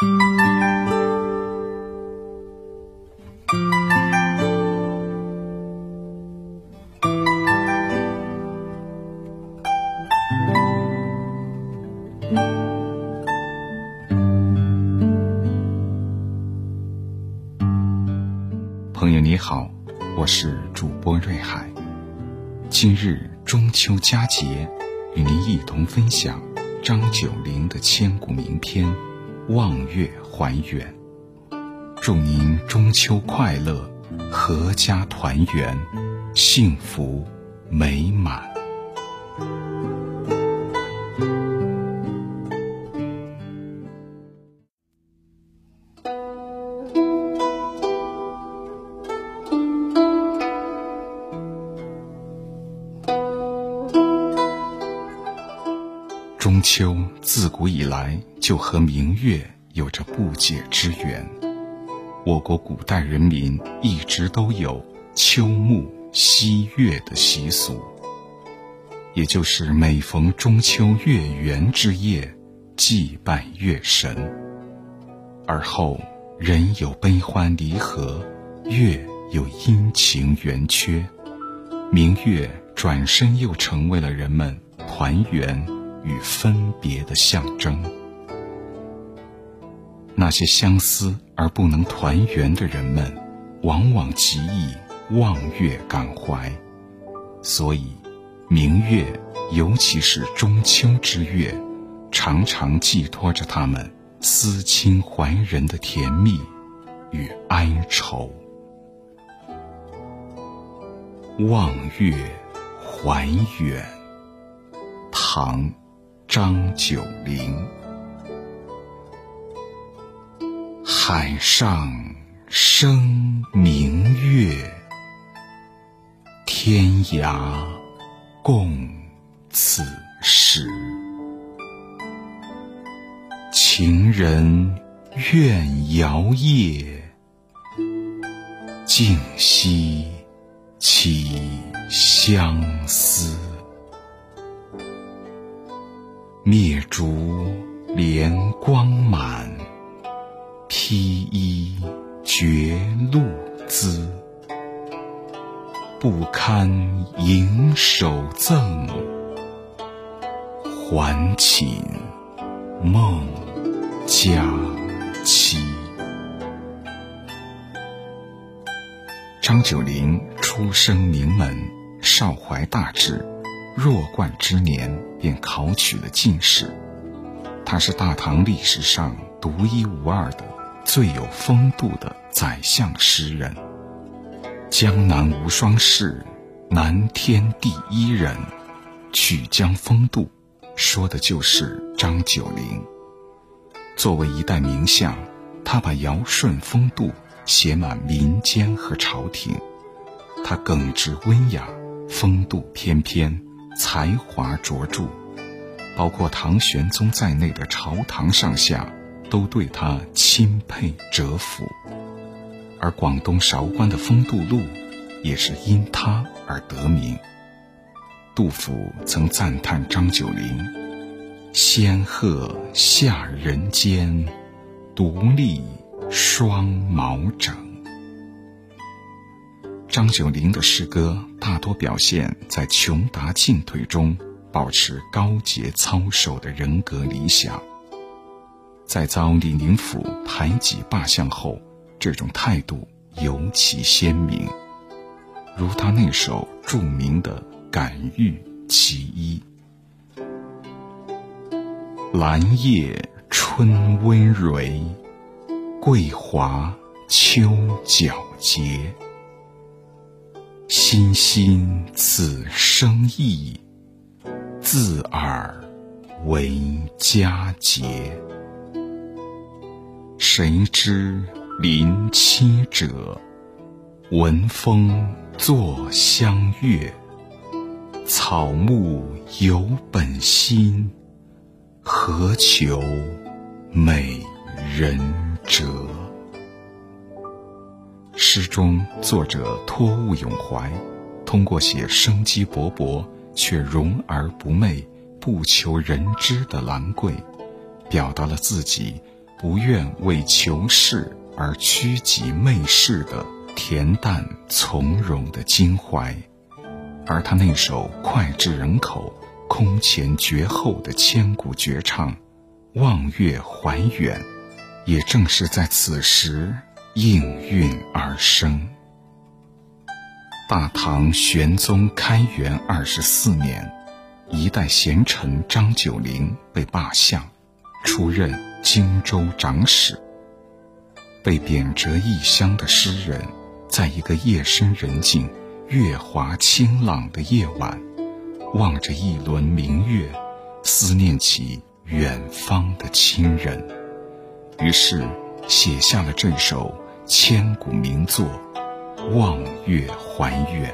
朋友你好，我是主播瑞海。今日中秋佳节，与您一同分享张九龄的千古名篇《望月还原》。祝您中秋快乐，阖家团圆，幸福美满。中秋自古以来就和明月有着不解之缘。我国古代人民一直都有秋暮夕月的习俗，也就是每逢中秋月圆之夜，祭拜月神。而后人有悲欢离合，月有阴晴圆缺，明月转身又成为了人们团圆。与分别的象征，那些相思而不能团圆的人们，往往极易望月感怀。所以，明月，尤其是中秋之月，常常寄托着他们思亲怀人的甜蜜与哀愁。望月还远，唐。张九龄，海上生明月，天涯共此时。情人怨遥夜，竟夕起相思。灭烛怜光满，披衣觉露滋。不堪盈手赠，还寝梦佳期。张九龄出生名门，少怀大志。弱冠之年便考取了进士，他是大唐历史上独一无二的、最有风度的宰相诗人。江南无双士，南天第一人，曲江风度，说的就是张九龄。作为一代名相，他把尧舜风度写满民间和朝廷。他耿直温雅，风度翩翩。才华卓著，包括唐玄宗在内的朝堂上下都对他钦佩折服，而广东韶关的丰度路也是因他而得名。杜甫曾赞叹张九龄：“仙鹤下人间，独立双毛整。”张九龄的诗歌大多表现在穷达进退中保持高洁操守的人格理想。在遭李林甫排挤罢相后，这种态度尤其鲜明。如他那首著名的《感遇其一》：“兰叶春温蕊，桂华秋皎洁。”欣欣此生意，自尔为佳节。谁知临期者，闻风作相悦。草木有本心，何求美人折？诗中，作者托物咏怀，通过写生机勃勃却容而不媚、不求人知的兰桂，表达了自己不愿为求事而屈己媚世的恬淡从容的襟怀，而他那首脍炙人口、空前绝后的千古绝唱《望月怀远》，也正是在此时应运而生。大唐玄宗开元二十四年，一代贤臣张九龄被罢相，出任荆州长史。被贬谪异乡的诗人，在一个夜深人静、月华清朗的夜晚，望着一轮明月，思念起远方的亲人，于是写下了这首千古名作。望月怀远，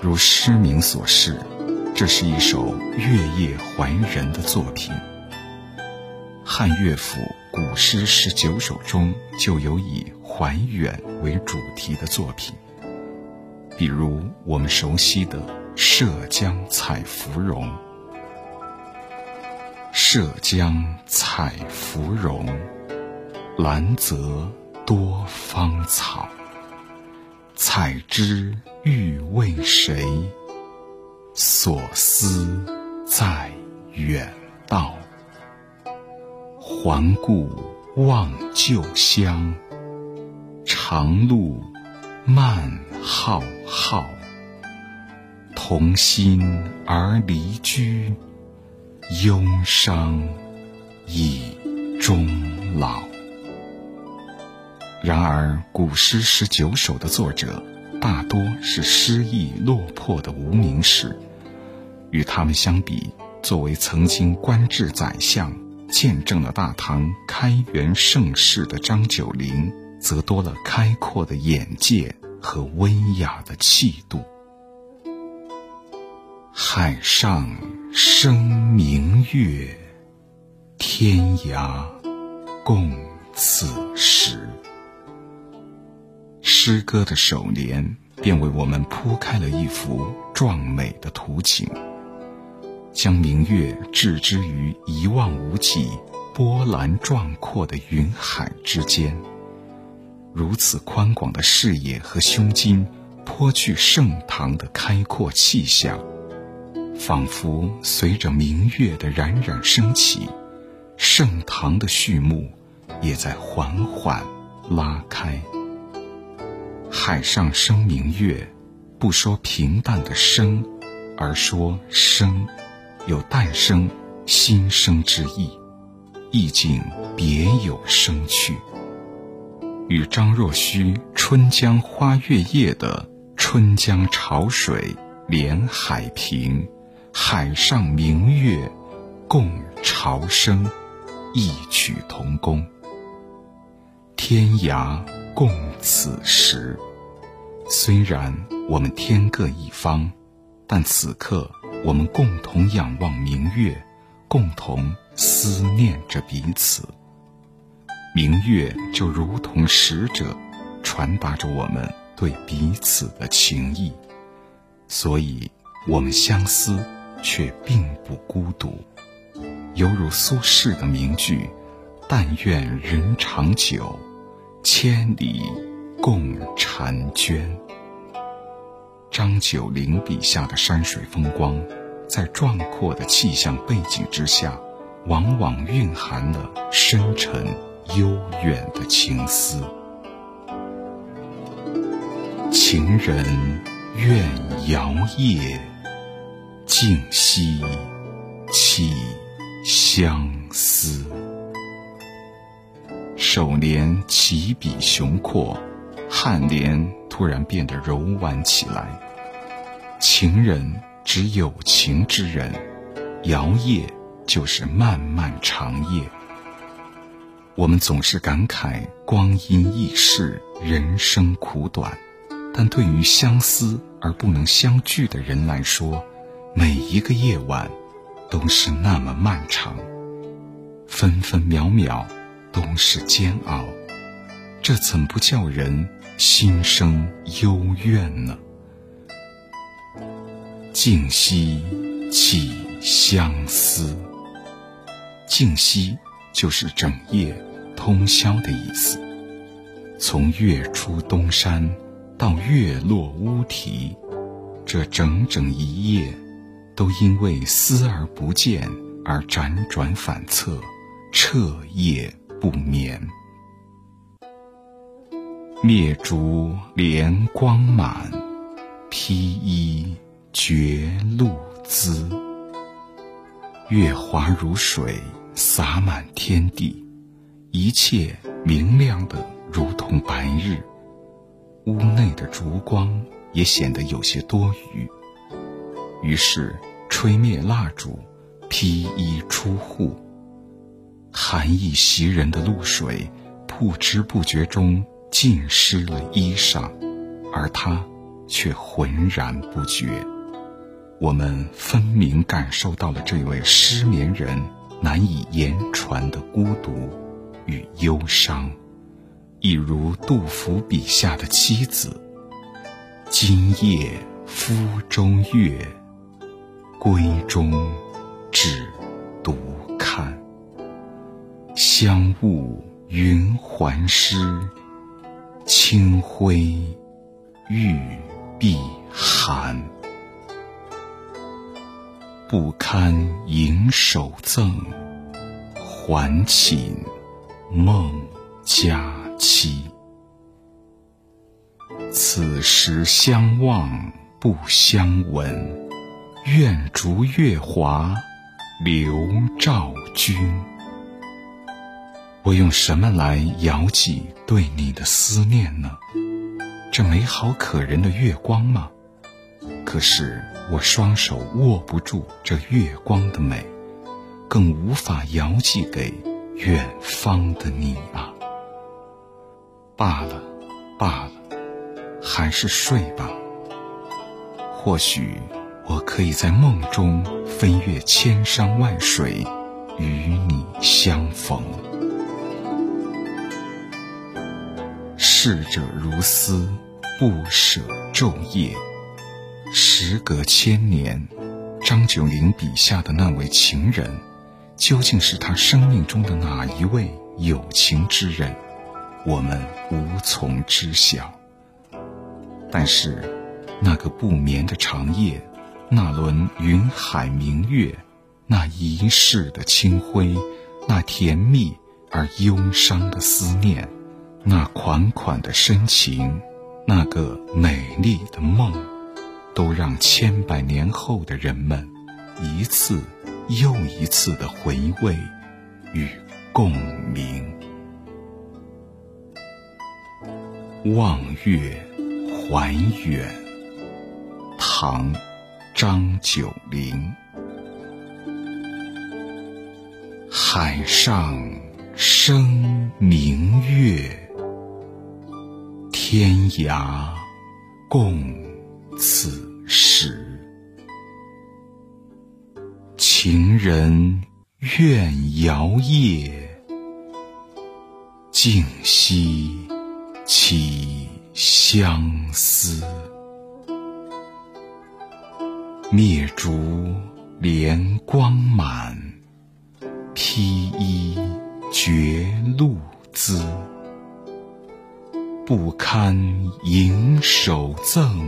如诗名所示，这是一首月夜怀人的作品。汉乐府古诗十九首中就有以怀远为主题的作品，比如我们熟悉的《涉江采芙蓉》：“涉江采芙蓉，兰泽多芳草。”采之欲为谁？所思在远道。环顾望旧乡，长路漫浩浩。同心而离居，忧伤以终老。然而，古诗十九首的作者大多是失意落魄的无名氏，与他们相比，作为曾经官至宰相、见证了大唐开元盛世的张九龄，则多了开阔的眼界和温雅的气度。海上生明月，天涯共此时。诗歌的首联便为我们铺开了一幅壮美的图景，将明月置之于一望无际、波澜壮阔的云海之间。如此宽广的视野和胸襟，颇具盛唐的开阔气象，仿佛随着明月的冉冉升起，盛唐的序幕也在缓缓拉开。海上生明月，不说平淡的生，而说生，有诞生、新生之意，意境别有生趣。与张若虚《春江花月夜》的“春江潮水连海平，海上明月共潮生”异曲同工。天涯。共此时，虽然我们天各一方，但此刻我们共同仰望明月，共同思念着彼此。明月就如同使者，传达着我们对彼此的情谊，所以我们相思，却并不孤独。犹如苏轼的名句：“但愿人长久。”千里共婵娟。张九龄笔下的山水风光，在壮阔的气象背景之下，往往蕴含了深沉悠远的情思。情人怨遥夜，竟夕起相思。首联起笔雄阔，颔联突然变得柔婉起来。情人指有情之人，摇曳就是漫漫长夜。我们总是感慨光阴易逝，人生苦短，但对于相思而不能相聚的人来说，每一个夜晚都是那么漫长，分分秒秒。都是煎熬，这怎不叫人心生幽怨呢？静息起相思，静息就是整夜通宵的意思。从月出东山到月落乌啼，这整整一夜，都因为思而不见而辗转反侧，彻夜不眠。灭烛怜光满，披衣觉露滋。月华如水洒满天地，一切明亮的如同白日。屋内的烛光也显得有些多余，于是吹灭蜡烛，披衣出户。寒意袭人的露水，不知不觉中。浸湿了衣裳，而他却浑然不觉。我们分明感受到了这位失眠人难以言传的孤独与忧伤，一如杜甫笔下的妻子：“今夜夫中月，闺中只独看。香雾云鬟湿。”清辉玉臂寒，不堪盈手赠，还寝梦佳期。此时相望不相闻，愿逐月华流照君。我用什么来遥寄对你的思念呢？这美好可人的月光吗？可是我双手握不住这月光的美，更无法遥寄给远方的你啊！罢了，罢了，还是睡吧。或许我可以在梦中飞越千山万水，与你相逢。逝者如斯，不舍昼夜。时隔千年，张九龄笔下的那位情人，究竟是他生命中的哪一位有情之人？我们无从知晓。但是，那个不眠的长夜，那轮云海明月，那一世的清辉，那甜蜜而忧伤的思念。那款款的深情，那个美丽的梦，都让千百年后的人们一次又一次的回味与共鸣。望月怀远，唐·张九龄。海上生明月。天涯共此时，情人怨遥夜，竟夕起相思。灭烛怜光满，披衣觉露滋。不堪盈手赠，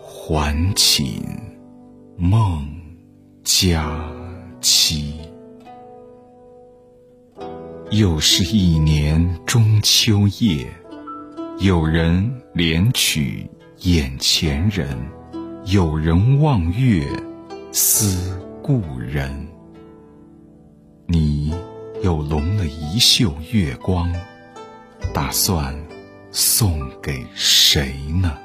还寝梦佳期。又是一年中秋夜，有人怜取眼前人，有人望月思故人。你又笼了一袖月光。打算送给谁呢？